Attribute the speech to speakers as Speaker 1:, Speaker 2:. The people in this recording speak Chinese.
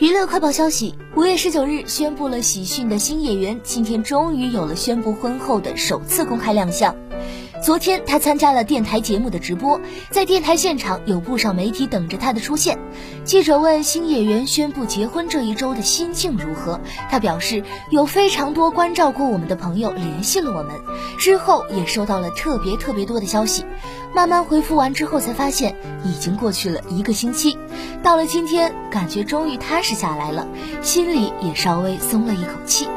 Speaker 1: 娱乐快报消息：五月十九日宣布了喜讯的新演员，今天终于有了宣布婚后的首次公开亮相。昨天，他参加了电台节目的直播，在电台现场有不少媒体等着他的出现。记者问新演员宣布结婚这一周的心境如何，他表示有非常多关照过我们的朋友联系了我们，之后也收到了特别特别多的消息。慢慢回复完之后，才发现已经过去了一个星期。到了今天，感觉终于踏实下来了，心里也稍微松了一口气。